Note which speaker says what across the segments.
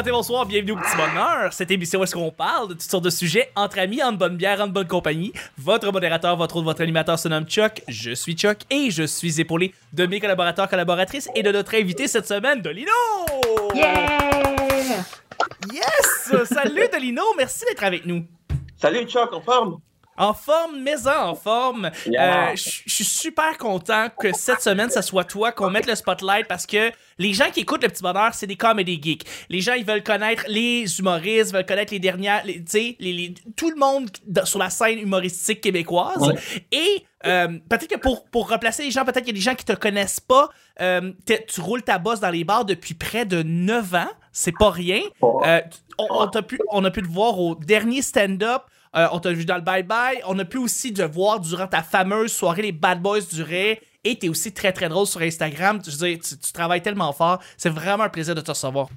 Speaker 1: matin, bonsoir, bienvenue au Petit Bonheur. Cette émission où est-ce qu'on parle de toutes sortes de sujets entre amis, en bonne bière, en bonne compagnie. Votre modérateur, votre autre, votre animateur se nomme Chuck. Je suis Chuck et je suis épaulé de mes collaborateurs, collaboratrices et de notre invité cette semaine, Dolino!
Speaker 2: Yeah!
Speaker 1: Yes! Salut Dolino, merci d'être avec nous.
Speaker 3: Salut Chuck, en forme?
Speaker 1: En forme, mais en forme.
Speaker 3: Yeah.
Speaker 1: Euh, Je suis super content que cette semaine, ça soit toi, qu'on mette le spotlight parce que les gens qui écoutent le petit bonheur, c'est des comedy geeks. Les gens, ils veulent connaître les humoristes, veulent connaître les dernières, les- tu sais, les, les- tout le monde sur la scène humoristique québécoise.
Speaker 3: Ouais.
Speaker 1: Et euh, peut-être que pour, pour replacer les gens, peut-être qu'il y a des gens qui te connaissent pas. euh, tu roules ta bosse dans les bars depuis près de 9 ans. C'est pas rien. Euh, on, on t'a pu, on a pu te voir au dernier stand-up. Euh, on t'a vu dans le bye-bye. On a pu aussi te voir durant ta fameuse soirée Les Bad Boys du Ré. Et t'es aussi très très drôle sur Instagram. Je veux dire, tu, tu travailles tellement fort. C'est vraiment un plaisir de te recevoir.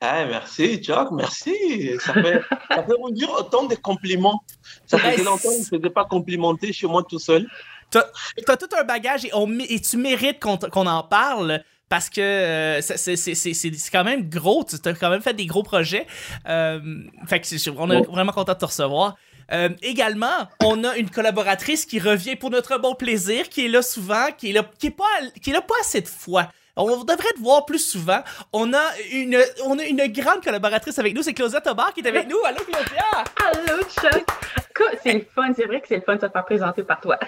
Speaker 3: Ah, merci Chuck, merci. Ça fait, ça fait vous dire autant de compliments. Ça
Speaker 1: Ben,
Speaker 3: faisait longtemps que je ne faisais pas complimenter chez moi tout seul.
Speaker 1: T'as t'as tout un bagage et, on mé- et tu mérites qu'on en parle parce que euh, c'est- quand même gros. Tu as quand même fait des gros projets. Euh, fait que c'est- on est vraiment content de te recevoir. Euh, également, on a une collaboratrice qui revient pour notre bon plaisir, qui est là souvent, qui est là, qui est pas, qui est là pas assez de fois. On devrait te voir plus souvent. On a une, on a une grande collaboratrice avec nous, c'est Claudia Tobar qui est avec nous. Allô Claudia!
Speaker 2: Allô, Chuck! C'est le fun, c'est vrai que c'est le fun de se faire présenter par toi.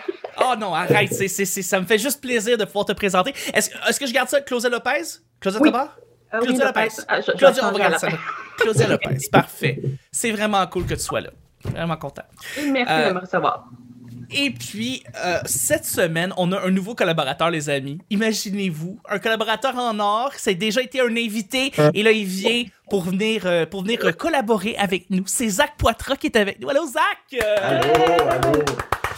Speaker 1: Oh non, arrête, ça me fait juste plaisir de pouvoir te présenter. Est-ce, que je garde ça, Claudia Lopez? Claudia
Speaker 2: Oui. Oui,
Speaker 1: Claudia
Speaker 2: Lopez. Ah, je-
Speaker 1: Claudia, on ça.
Speaker 2: la
Speaker 1: Claudia Lopez, parfait. C'est vraiment cool que tu sois là. Vraiment content.
Speaker 2: Merci
Speaker 1: Euh,
Speaker 2: de me recevoir.
Speaker 1: Et puis, euh, cette semaine, on a un nouveau collaborateur, les amis. Imaginez-vous, un collaborateur en or, c'est déjà été un invité, et là, il vient pour venir, euh, pour venir euh, collaborer avec nous. C'est Zach Poitras qui est avec nous. Allô, Zach!
Speaker 4: Allô, allô.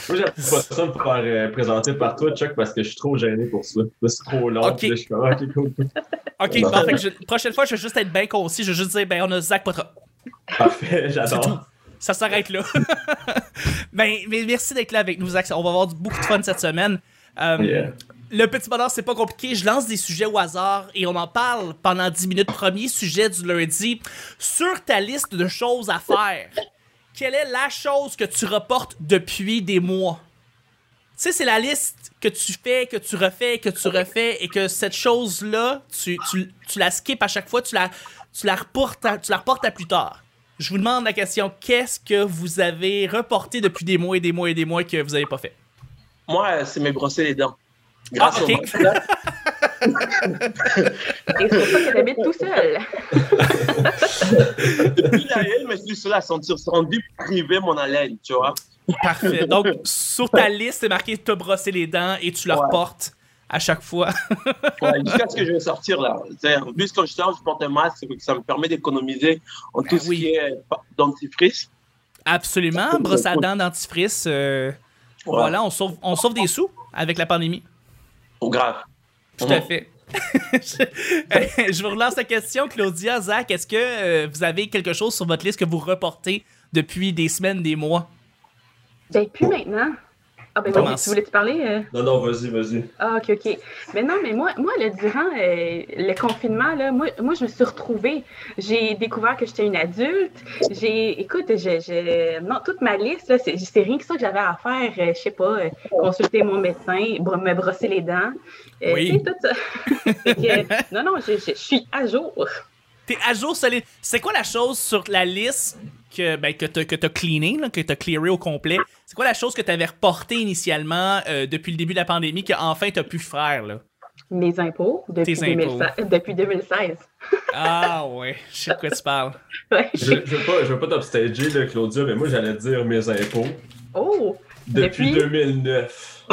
Speaker 4: Moi, j'aime pas ça me faire euh, présenter par toi, Chuck, parce que je suis trop gêné pour ça. Là, c'est trop long.
Speaker 1: Ok.
Speaker 4: je suis comme, ok, cool.
Speaker 1: Ok, bon, fait que je- prochaine fois, je vais juste être bien concis. Je vais juste dire, ben, on a Zach Poitras.
Speaker 4: Parfait, j'adore.
Speaker 1: Ça s'arrête là. ben, mais merci d'être là avec nous, Zach. On va avoir du- beaucoup de fun cette semaine. Euh,
Speaker 4: Yeah.
Speaker 1: Le petit bonheur, c'est pas compliqué. Je lance des sujets au hasard et on en parle pendant 10 minutes. Premier sujet du lundi. Sur ta liste de choses à faire, quelle est la chose que tu reportes depuis des mois? Tu sais, c'est la liste que tu fais, que tu refais, que tu refais et que cette chose-là, tu, tu, tu la skips à chaque fois, tu la, tu, la reportes à, tu la reportes à plus tard. Je vous demande la question, qu'est-ce que vous avez reporté depuis des mois et des mois et des mois que vous n'avez pas fait?
Speaker 3: Moi, c'est me brosser les dents. Grâce
Speaker 1: Ah, ok.
Speaker 3: au.
Speaker 2: Et c'est pour ça que t'habites tout seul.
Speaker 3: Depuis la haine, je me suis seul à sentir se rendu privé mon haleine, tu vois.
Speaker 1: Parfait. Donc, sur ta liste, c'est marqué te brosser les dents et tu le
Speaker 3: Ouais.
Speaker 1: reportes à chaque fois.
Speaker 3: Ouais, Jusqu'à ce que je vais sortir là. En plus, quand je sors, je porte un masque, ça me permet d'économiser en tout
Speaker 1: Ben
Speaker 3: ce
Speaker 1: oui.
Speaker 3: qui est pa- dentifrice.
Speaker 1: Absolument. Brosse à dents, dentifrice. euh,
Speaker 3: Ouais.
Speaker 1: Voilà, on sauve, on sauve des sous avec la pandémie.
Speaker 3: Ou grave.
Speaker 1: Tout à fait. je, je vous relance la question, Claudia, Zach. Est-ce que euh, vous avez quelque chose sur votre liste que vous reportez depuis des semaines, des mois?
Speaker 2: Ben, plus maintenant. Ah, ben, oui, tu voulais te parler? euh?
Speaker 4: Non, non, vas-y, vas-y.
Speaker 2: Ah, ok, ok. Mais non, mais moi, moi là, durant euh, le confinement, là, moi, moi, je me suis retrouvée. J'ai découvert que j'étais une adulte. J'ai, écoute, j'ai, j'ai- non, toute ma liste, là, c'est, c'est rien que ça que j'avais à faire. euh, je sais pas, euh, consulter mon médecin, br- me brosser les dents. euh,
Speaker 1: Oui.
Speaker 2: tout ça. Que, non, non, je, je- je suis à jour.
Speaker 1: T'es à jour solide. C'est quoi la chose sur la liste que, ben, que t'as que t'as cleané, là, que t'as clearé au complet? C'est quoi la chose que t'avais reportée initialement euh, depuis le début de la pandémie que enfin t'as pu faire, là?
Speaker 2: Mes impôts depuis,
Speaker 1: Tes impôts.
Speaker 2: 2016, euh, depuis 2016.
Speaker 1: Ah ouais, je sais de quoi tu parles.
Speaker 2: Ouais.
Speaker 4: Je, je veux pas, pas t'upstager, là, Claudia, mais moi, j'allais te dire mes impôts.
Speaker 2: Oh!
Speaker 4: Depuis,
Speaker 2: Depuis?
Speaker 4: 2009.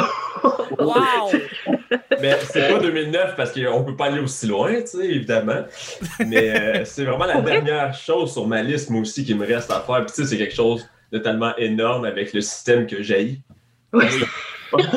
Speaker 1: Wow!
Speaker 4: Mais c'est pas 2009 parce qu'on peut pas aller aussi loin, tu sais, évidemment. Mais euh, c'est vraiment la dernière chose sur ma liste, moi aussi, qui me reste à faire. Puis tu sais, c'est quelque chose de tellement énorme avec le système que j'ai.
Speaker 2: Ouais.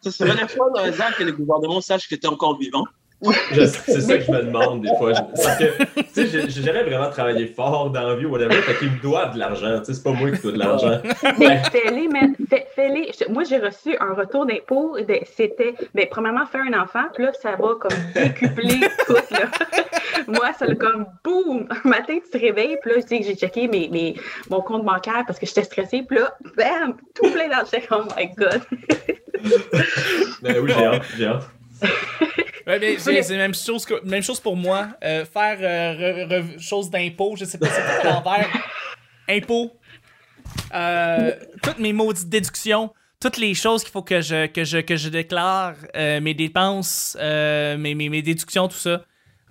Speaker 3: Ça serait la fois dans les ans que le gouvernement sache que tu es encore vivant.
Speaker 4: C'est ça que je me demande des fois. Je- Parce que, tu sais, j'ai- j'ai jamais vraiment travaillé fort dans la vie ou whatever, fait qu'ils me doivent de l'argent. Tu sais, c'est pas moi qui dois de l'argent.
Speaker 2: Mais fais-les, man. Fais- Fais-les. Moi, j'ai reçu un retour d'impôt. C'était, ben, premièrement, faire un enfant, puis là, ça va comme décupler tout, là. Moi, ça le comme boum. Un matin, tu te réveilles, puis là, je dis que j'ai checké mes, mes, mon compte bancaire parce que j'étais stressée, puis là, bam, tout plein d'argent. Oh my God.
Speaker 4: Mais oui, j'ai hâte, j'ai hâte.
Speaker 1: Ouais, mais c'est même chose, que- même chose pour moi. Euh, faire euh, re- re- chose d'impôt, je sais pas si c'est à l'envers. Impôt. Euh, toutes mes maudites déductions. Toutes les choses qu'il faut que je, que je, que je déclare. mes dépenses, mes, mes, mes déductions, tout ça.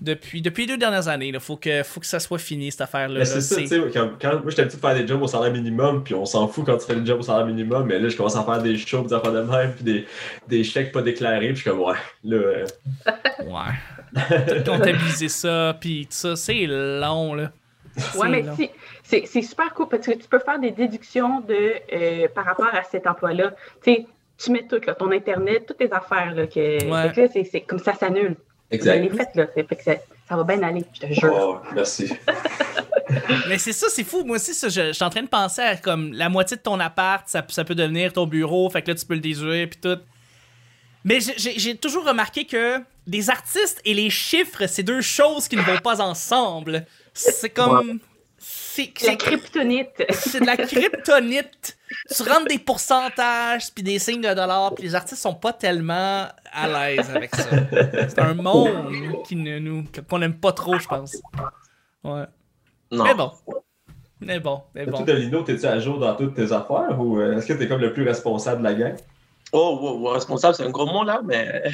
Speaker 1: Depuis, depuis les deux dernières années, il faut que, faut que ça soit fini, cette affaire-là.
Speaker 4: C'est ça, tu sais, quand, quand moi j'étais habitué de faire des jobs au salaire minimum, puis on s'en fout quand tu fais des jobs au salaire minimum, mais là je commence à faire des shows, des affaires de même, puis des, des chèques pas déclarés, puis je suis comme, ouais, là, euh,
Speaker 1: Ouais. Comptabiliser ça, puis tout ça, c'est long, là.
Speaker 2: Ouais,
Speaker 1: C'est
Speaker 2: mais si- c'est c'est super cool parce que tu peux faire des déductions de, euh, par rapport à cet emploi-là. Tu sais, tu mets tout, là, ton Internet, toutes tes affaires. Là, que,
Speaker 1: Ouais.
Speaker 2: que là, c'est- c'est comme ça s'annule. Faite, là. Fait que ça, ça va bien aller, je te jure.
Speaker 4: Oh, merci.
Speaker 1: Mais c'est ça, c'est fou. Moi aussi, ça, je, je suis en train de penser à comme la moitié de ton appart, ça, ça peut devenir ton bureau, fait que là, tu peux le déduire, puis tout. Mais j'ai- toujours remarqué que les artistes et les chiffres, c'est deux choses qui ne vont pas ensemble. C'est comme. C'est
Speaker 2: La kryptonite.
Speaker 1: c'est de la kryptonite. Tu rentres des pourcentages, puis des signes de dollars, puis les artistes sont pas tellement à l'aise avec ça. C'est un monde qui ne nous qu'on aime pas trop, je pense. Ouais.
Speaker 3: Non.
Speaker 1: Mais bon. Mais bon, mais
Speaker 4: Toi,
Speaker 1: bon.
Speaker 4: Dolino, t'es-tu à jour dans toutes tes affaires ou euh, est-ce que t'es comme le plus responsable de la gang?
Speaker 3: Oh, oh, responsable, c'est un gros mot là, mais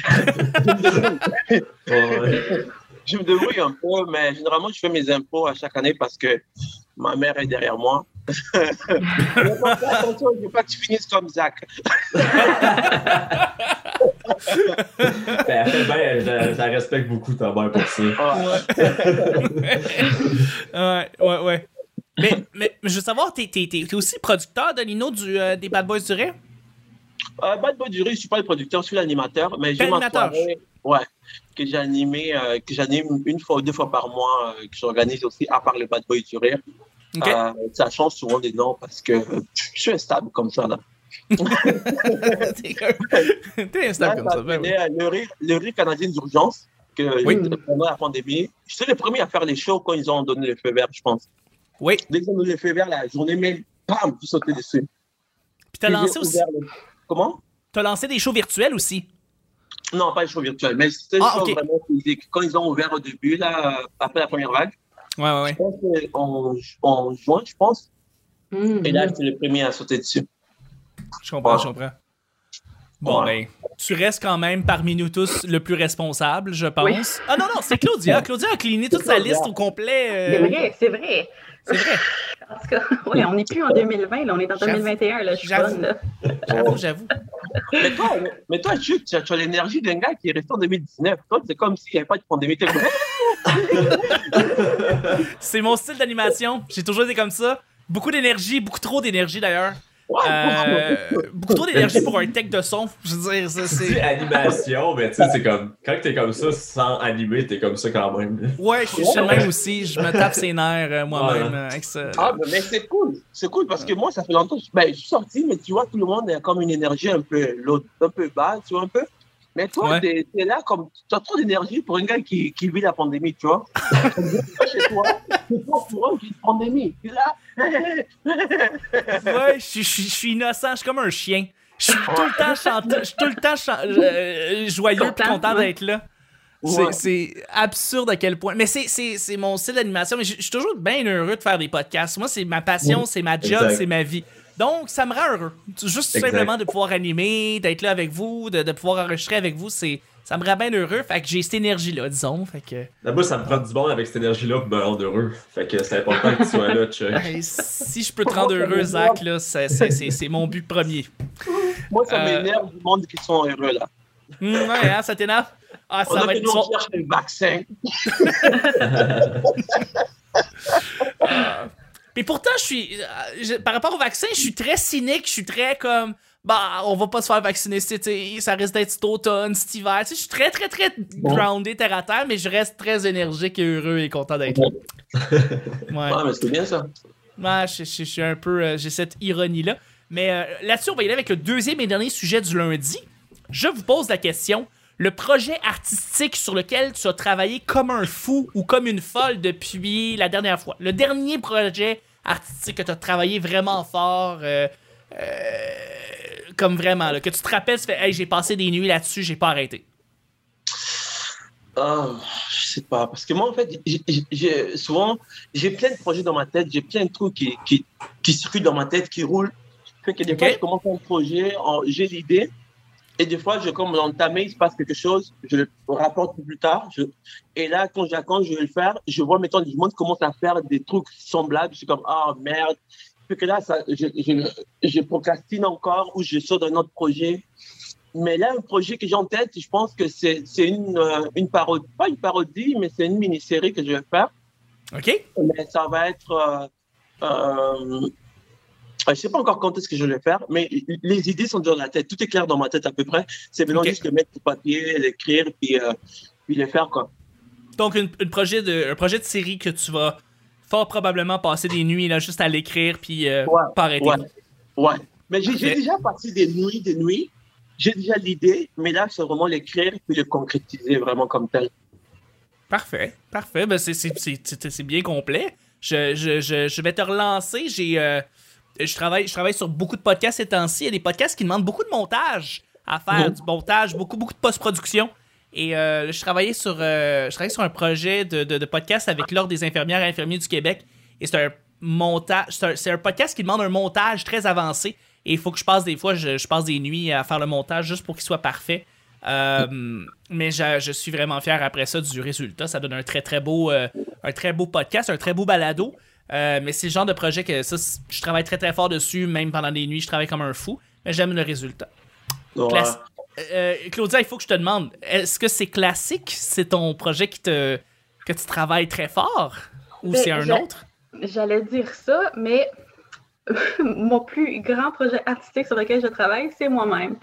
Speaker 4: Ouais.
Speaker 3: je me débrouille un peu, mais généralement, je fais mes impôts à chaque année parce que ma mère est derrière moi. Attention, je veux pas que tu finisses comme Zach.
Speaker 4: Ben, elle fait bien, je, je la respecte beaucoup ta mère pour ça.
Speaker 1: Ouais, ouais, ouais. Mais, mais je veux savoir, t'es, t'es, t'es- t'es aussi producteur de Lino du, euh, des Bad Boys du Ré?
Speaker 3: Euh, Bad Boy du Riz, je suis pas le producteur, je suis l'animateur, mais j'ai ma
Speaker 1: L'animateur.
Speaker 3: soirée, ouais, que j'ai animé, euh, que j'anime une fois ou deux fois par mois, euh, que j'organise aussi à part le Bad Boy du Rire. Euh, ça change souvent des noms parce que je suis instable comme ça là.
Speaker 1: t'es, instable comme ça. ben oui.
Speaker 3: euh, le, rire, le rire canadien d'urgence que
Speaker 1: Oui.
Speaker 3: pendant la pandémie. J'étais le premier à faire les shows quand ils ont donné le feu vert, je pense.
Speaker 1: Oui.
Speaker 3: Dès qu'ils ont donné le feu vert, la journée même, bam, tu sautais dessus.
Speaker 1: Puis t'as lancé aussi.
Speaker 3: le- Comment?
Speaker 1: T'as lancé des shows virtuels aussi?
Speaker 3: Non, pas les shows virtuels, mais c'était
Speaker 1: Ah,
Speaker 3: des shows vraiment physiques. Quand ils ont ouvert au début, là, après la première vague,
Speaker 1: Ouais, ouais, ouais.
Speaker 3: je pense qu'en en juin, je pense,
Speaker 2: Mhm.
Speaker 3: et là, j'étais le premier à sauter dessus.
Speaker 1: Je comprends, je comprends. Bon,
Speaker 3: Ouais.
Speaker 1: ben, tu restes quand même parmi nous tous le plus responsable, je pense. Ah non, non, c'est Claudia. Claudia a cleané toute sa liste au complet. euh,
Speaker 2: C'est vrai, c'est vrai.
Speaker 1: C'est vrai.
Speaker 2: En tout cas, ouais, on n'est plus en 2020, là, on est en
Speaker 1: J'avoue.
Speaker 2: 2021. Là, je suis
Speaker 1: J'avoue. J'avoue, j'avoue.
Speaker 3: Mais toi, mais toi Jules, tu as, tu as l'énergie d'un gars qui est resté en 2019. Toi, c'est comme s'il n'y avait pas de pandémie.
Speaker 1: C'est mon style d'animation. J'ai toujours été comme ça. Beaucoup d'énergie, beaucoup trop d'énergie d'ailleurs. Euh, beaucoup trop d'énergie pour un tech de son. Je veux dire, c'est.
Speaker 4: animation, mais tu sais, c'est comme. Quand t'es comme ça sans animer, t'es comme ça quand même.
Speaker 1: Ouais, je suis je même aussi. Je me tape ses nerfs euh, moi-même
Speaker 4: Ouais.
Speaker 1: euh, avec ça.
Speaker 3: Ah, mais mais c'est cool. C'est cool parce que moi, ça fait longtemps. Ben, je suis sorti, mais tu vois, tout le monde a comme une énergie un peu, un peu basse, tu vois, un peu. Mais toi,
Speaker 1: Ouais.
Speaker 3: t'es es là comme. Tu as trop d'énergie pour un gars qui, qui vit la pandémie, tu vois. chez toi, c'est toi pour eux qui vit la pandémie. Tu es là.
Speaker 1: Ouais, je suis- je suis je suis innocent, je suis comme un chien. Je suis tout le temps chanteur, je suis tout le temps chan- euh, joyeux et Content, d'être là. C'est-
Speaker 3: Ouais.
Speaker 1: C'est absurde à quel point. Mais c'est- c'est c'est mon style d'animation. Mais je je suis toujours bien heureux de faire des podcasts. Moi, c'est ma passion, c'est ma job, c'est ma vie. Donc, ça me rend heureux. Juste
Speaker 4: Exact.
Speaker 1: simplement de pouvoir animer, d'être là avec vous, de, de pouvoir enregistrer avec vous, c'est ça me rend bien heureux. Fait que j'ai cette énergie-là, disons. Fait que.
Speaker 4: Là, moi, ça me prend du bon avec cette énergie-là pour me rendre heureux. Fait que c'est important que tu sois là, Chuck.
Speaker 1: si je peux te rendre heureux, Zach, là, c'est- c'est c'est- c'est mon but premier.
Speaker 3: Moi, ça
Speaker 1: Euh,
Speaker 3: m'énerve du monde qui sont heureux, là.
Speaker 1: Hum, ouais, hein, ça t'énerve? Ah, ça va être.
Speaker 3: nous, on cherche le vaccin.
Speaker 1: Mais pourtant, je suis. euh, je- par rapport au vaccin, je suis très cynique, je suis très comme. Bah, on va pas se faire vacciner cet été, ça risque d'être cet automne, cet hiver. Tu sais, je suis très, très, très groundé terre à terre, mais je reste très énergique et heureux et content d'être là. Ouais.
Speaker 3: Ah, mais c'est bien ça.
Speaker 1: Ouais, je, je- je suis un peu. euh, J'ai cette ironie-là. Mais euh, là-dessus, on va y aller avec le deuxième et dernier sujet du lundi. Je vous pose la question. Le projet artistique sur lequel tu as travaillé comme un fou ou comme une folle depuis la dernière fois? Le dernier projet artistique que tu as travaillé vraiment fort, euh, euh, comme vraiment, là, que tu te rappelles, tu fais Hey, j'ai passé des nuits là-dessus, j'ai pas arrêté.
Speaker 3: Ah, je sais pas. Parce que moi, en fait, j'ai- souvent, j'ai plein de projets dans ma tête, j'ai plein de trucs qui, qui, qui circulent dans ma tête, qui roulent. Fait que des fois, je commence un projet, j'ai l'idée, et des fois, je comme l'entamer, il se passe quelque chose, je le rapporte plus tard. Je, et là, quand j'attends, je vais le faire, je vois, mettons, du monde commence à faire des trucs semblables, je suis comme, ah, merde. Fait que là, ça, je, je, je procrastine encore ou je sors d'un autre projet. Mais là, un projet que j'ai en tête, je pense que c'est une, euh, une parodie, pas une parodie, mais c'est une mini-série que je vais faire.
Speaker 1: OK?
Speaker 3: Mais ça va être. Euh, euh, je sais pas encore quand est-ce que je vais le faire, mais les idées sont dans la tête. Tout est clair dans ma tête à peu près. C'est maintenant
Speaker 1: Ok.
Speaker 3: juste le mettre sur papier, l'écrire, puis, euh, puis le faire, quoi.
Speaker 1: Donc, une, une projet de, un projet de série que tu vas fort probablement passer des nuits là, juste à l'écrire puis euh,
Speaker 3: Ouais,
Speaker 1: pas arrêter.
Speaker 3: Ouais. Ouais. Mais j'ai déjà passé des nuits, des nuits. J'ai déjà l'idée, mais là, c'est vraiment l'écrire puis le concrétiser vraiment comme tel.
Speaker 1: Parfait, parfait. Ben, c'est bien complet. Je, je, je, je vais te relancer. J'ai, euh, je, travaille, je travaille sur beaucoup de podcasts ces temps-ci. Il y a des podcasts qui demandent beaucoup de montage à faire, du montage, beaucoup, beaucoup de post-production. Et euh, je, travaillais sur, euh, je travaillais sur un projet de, de, de podcast avec l'Ordre des infirmières et infirmiers du Québec. Et c'est un montage, c'est un, podcast qui demande un montage très avancé. Et il faut que je passe des fois, je, je passe des nuits à faire le montage juste pour qu'il soit parfait. Euh, mais je, je suis vraiment fier après ça du résultat. Ça donne un très très beau, euh, un très beau podcast, un très beau balado. Euh, mais c'est le genre de projet que ça, je travaille très très fort dessus, même pendant des nuits, je travaille comme un fou. Mais j'aime le résultat.
Speaker 3: Ouais.
Speaker 1: Classi- Euh, Claudia, il faut que je te demande, est-ce que c'est classique? C'est ton projet qui te, que tu travailles très fort? Ou
Speaker 2: Ben,
Speaker 1: c'est un autre?
Speaker 2: J'allais dire ça, mais mon plus grand projet artistique sur lequel je travaille, c'est moi-même.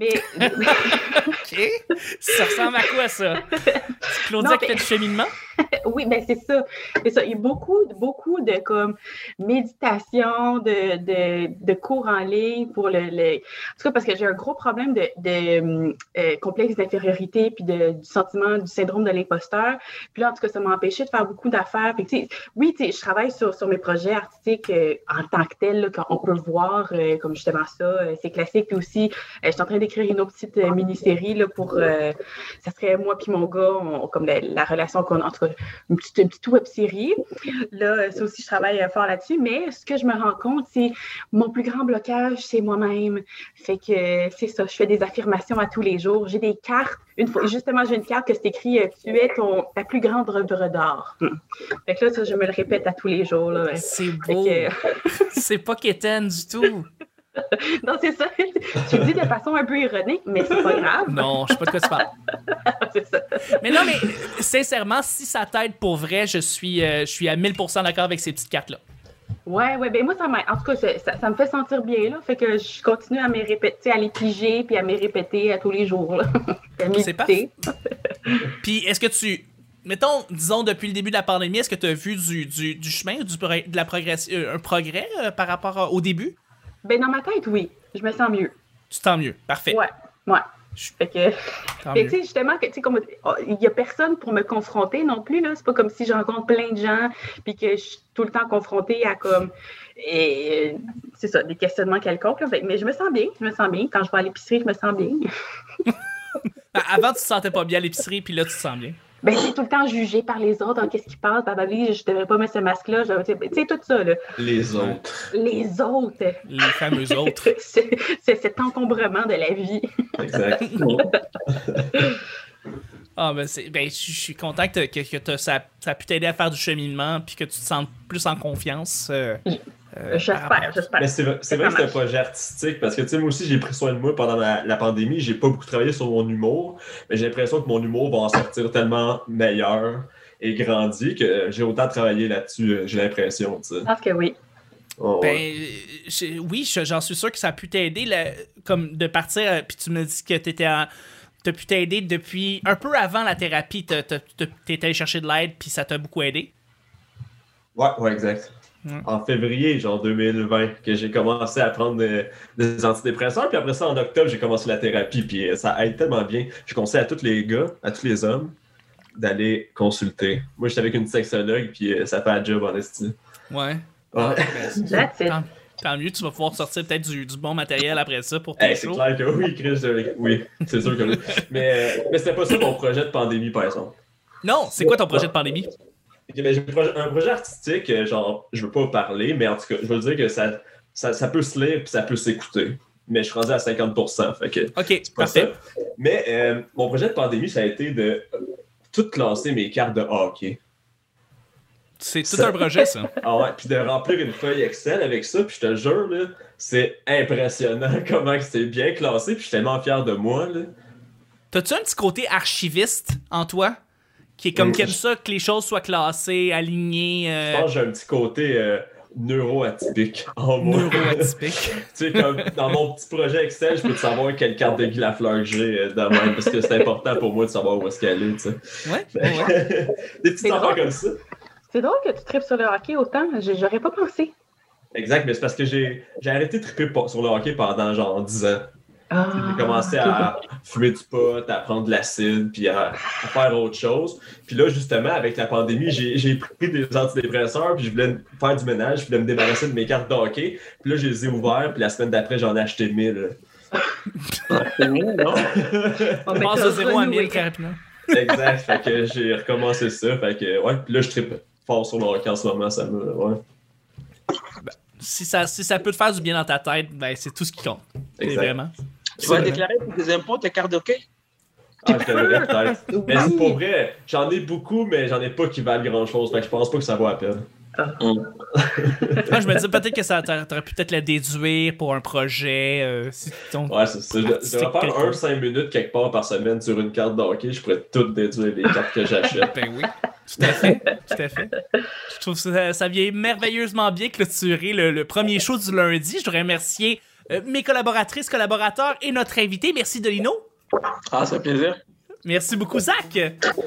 Speaker 2: Mais
Speaker 1: OK. Ça ressemble à quoi, ça? C'est Claudia
Speaker 2: Non,
Speaker 1: qui
Speaker 2: mais-
Speaker 1: fait du cheminement?
Speaker 2: oui, ben c'est ça. C'est ça. Il y a beaucoup, beaucoup de comme méditation, de, de, cours en ligne pour le, En tout cas, parce que j'ai un gros problème de, de euh, complexe d'infériorité puis de, du sentiment du syndrome de l'imposteur. Puis là, en tout cas, ça m'a empêché de faire beaucoup d'affaires. Oui, je travaille sur, sur mes projets artistiques euh, en tant que tels, là, qu'on peut voir euh, comme justement ça, c'est classique. Puis aussi, je suis en train d'écrire une autre petite mini-série là, pour. ça serait moi puis mon gars, on- comme la, la relation qu'on a, en tout cas, une petite, une petite web série. Là, ça aussi, je travaille euh, fort là-dessus. Mais ce que je me rends compte, c'est mon plus grand blocage, c'est moi-même. Fait que euh, c'est ça, je fais des affirmations à tous les jours. J'ai des cartes. Une fois, justement, j'ai une carte que c'est écrit euh, Tu es ton, ta plus grande œuvre d'art. Hmm. Fait que là, ça, je me le répète à tous les jours.
Speaker 1: C'est beau.
Speaker 2: que,
Speaker 1: C'est pas quétaine du tout.
Speaker 2: non, c'est ça. Tu le dis de façon un peu ironique, mais c'est pas grave.
Speaker 1: Non, je sais pas de quoi tu parles.
Speaker 2: c'est ça.
Speaker 1: Mais non, mais euh, sincèrement, si ça t'aide pour vrai, je suis, euh, je suis à 1000% d'accord avec ces petites cartes-là.
Speaker 2: Ouais, ouais, ben moi, ça. En tout cas, ça, ça- ça me fait sentir bien, là. Fait que je continue à me répéter, à les piger, puis à me répéter à tous les jours, là.
Speaker 1: C'est
Speaker 2: méditer.
Speaker 1: Puis est-ce que tu. Mettons, disons, depuis le début de la pandémie, est-ce que tu as vu du, du, du chemin, du, de la progression, un progrès euh, par rapport au début?
Speaker 2: Ben, dans ma tête, oui. Je me sens mieux.
Speaker 1: Tu t'en mieux. Parfait.
Speaker 2: Ouais, ouais. Fait que. Tu sais, justement, que, tu sais, comme il n'y a personne pour me confronter non plus. là. C'est pas comme si je rencontre plein de gens puis que je suis tout le temps confrontée à comme. et, c'est ça, des questionnements quelconques. là. Mais je me sens bien. Je me sens bien. Quand je vais à l'épicerie, je me sens bien.
Speaker 1: Avant, tu te sentais pas bien à l'épicerie, puis là, tu te sens bien.
Speaker 2: Ben, c'est tout le temps jugé par les autres. hein, Qu'est-ce qui passe? Bababli, je devrais pas mettre ce masque-là. Tu sais, tout ça, là.
Speaker 4: Les autres.
Speaker 2: Les autres.
Speaker 1: Les fameux autres.
Speaker 2: C'est cet encombrement de la vie.
Speaker 4: Exact.
Speaker 1: Ah, ben, c'est, ben je suis content que, que, ça, ça a pu t'aider à faire du cheminement, puis que tu te sentes plus en confiance. euh, euh,
Speaker 2: J'espère, j'espère.
Speaker 4: Mais c'est vrai, c'est vrai que c'est un projet artistique parce que tu sais, moi aussi j'ai pris soin de moi pendant la, la pandémie. J'ai pas beaucoup travaillé sur mon humour, mais j'ai l'impression que mon humour va en sortir tellement meilleur et grandi que j'ai autant travaillé là-dessus, euh, j'ai l'impression. tu sais.
Speaker 2: Je pense que oui.
Speaker 4: Oh, ouais.
Speaker 1: Ben, oui, je- j'en suis sûr que ça a pu t'aider, là, comme de partir, euh, puis tu me dis que t'étais en- T'as pu t'aider depuis un peu avant la thérapie, t'es allé chercher de l'aide, puis ça t'a beaucoup aidé.
Speaker 4: Ouais, ouais, exact. En février, genre 2020, que j'ai commencé à prendre des, des antidépresseurs, puis après ça, en octobre, j'ai commencé la thérapie, puis euh, ça aide tellement bien. Je conseille à tous les gars, à tous les hommes, d'aller consulter. Moi, j'étais avec une sexologue, puis euh, ça fait un job en esti.
Speaker 1: Ouais.
Speaker 4: Ouais.
Speaker 2: That's it.
Speaker 1: Tant, tant mieux, tu vas pouvoir sortir peut-être du, du bon matériel après ça pour tes
Speaker 4: Hey, c'est clair que oui, Chris, je- oui, c'est sûr que oui. Mais, euh, mais c'était pas ça mon projet de pandémie, par exemple.
Speaker 1: Non, c'est quoi ton projet de pandémie?
Speaker 4: J'ai un projet- artistique, euh, genre, je veux pas parler, mais en tout cas, je veux dire que ça, ça, ça peut se lire puis ça peut s'écouter. Mais je suis rendu à 50%, fait que
Speaker 1: Ok,
Speaker 4: c'est pas
Speaker 1: parfait.
Speaker 4: ça. Mais euh, mon projet de pandémie, ça a été de tout classer mes cartes de hockey.
Speaker 1: C'est tout
Speaker 4: Ça-
Speaker 1: un projet, ça.
Speaker 4: Ah ouais, puis de remplir une feuille Excel avec ça, puis je te jure, là, c'est impressionnant comment c'est bien classé, puis je suis tellement fier de moi, là.
Speaker 1: T'as-tu un petit côté archiviste en toi? Qui est comme
Speaker 4: Mm.
Speaker 1: qui aime ça que les choses soient classées, alignées,
Speaker 4: Je
Speaker 1: euh,
Speaker 4: pense que j'ai un petit côté euh, neuroatypique en moi.
Speaker 1: neuroatypiques.
Speaker 4: Tu sais, comme dans mon petit projet Excel, je peux te savoir quelle carte de Guy Lafleur que j'ai euh, de même, parce que c'est important pour moi de savoir où est-ce qu'elle est, tu sais.
Speaker 1: Ouais.
Speaker 4: Des petites affaires
Speaker 2: drôle.
Speaker 4: comme ça.
Speaker 2: C'est drôle que tu tripes sur le hockey autant. J'aurais pas pensé.
Speaker 4: Exact, mais c'est parce que j'ai j'ai arrêté de triper sur le hockey pendant genre 10 ans.
Speaker 2: Ah,
Speaker 4: J'ai commencé à fumer du pot, à prendre de l'acide, puis à, à faire autre chose. Puis là, justement, avec la pandémie, j'ai j'ai pris des antidépresseurs, puis je voulais faire du ménage, je voulais me débarrasser de mes cartes de hockey. Puis là, je les ai ouverts, puis la semaine d'après, j'en ai acheté 1000.
Speaker 3: C'est mieux, non?
Speaker 2: On
Speaker 1: passe de 0 à
Speaker 2: renoué.
Speaker 1: 1000 très rapidement.
Speaker 4: Exact, fait que j'ai recommencé ça. Fait que, ouais, puis là, je tripe fort sur le hockey en ce moment, ça me. Ouais,
Speaker 1: Si ça, si ça peut te faire du bien dans ta tête, ben c'est tout ce qui compte. C'est
Speaker 4: exact.
Speaker 1: vraiment.
Speaker 3: Tu vas déclarer pour tes impôts tes cartes de hockey?
Speaker 4: Ah, je devrais peut-être. Mais c'est pour vrai, j'en ai beaucoup, mais j'en ai pas qui valent grand chose. Fait que je pense pas que ça vaut la peine.
Speaker 1: Moi, je me dis peut-être que ça t'a- t'aurais pu peut-être le déduire pour un projet. euh, si ton-
Speaker 4: Ouais, c'est ça. Je, je devrais faire un 5 minutes quelque part par semaine sur une carte de hockey. Je pourrais tout déduire les cartes que j'achète.
Speaker 1: Ben oui, tout à fait, tout à fait. Je trouve que ça, ça vient merveilleusement bien clôturer le, le premier show du lundi. Je voudrais remercier mes collaboratrices, collaborateurs et notre invité. Merci Dolino.
Speaker 3: Ah, ça fait plaisir.
Speaker 1: Merci beaucoup Zach.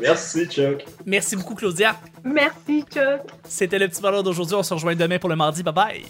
Speaker 4: Merci, Chuck.
Speaker 1: Merci beaucoup Claudia.
Speaker 2: Merci, Chuck.
Speaker 1: C'était le petit bonheur d'aujourd'hui. On se rejoint demain pour le mardi. Bye bye.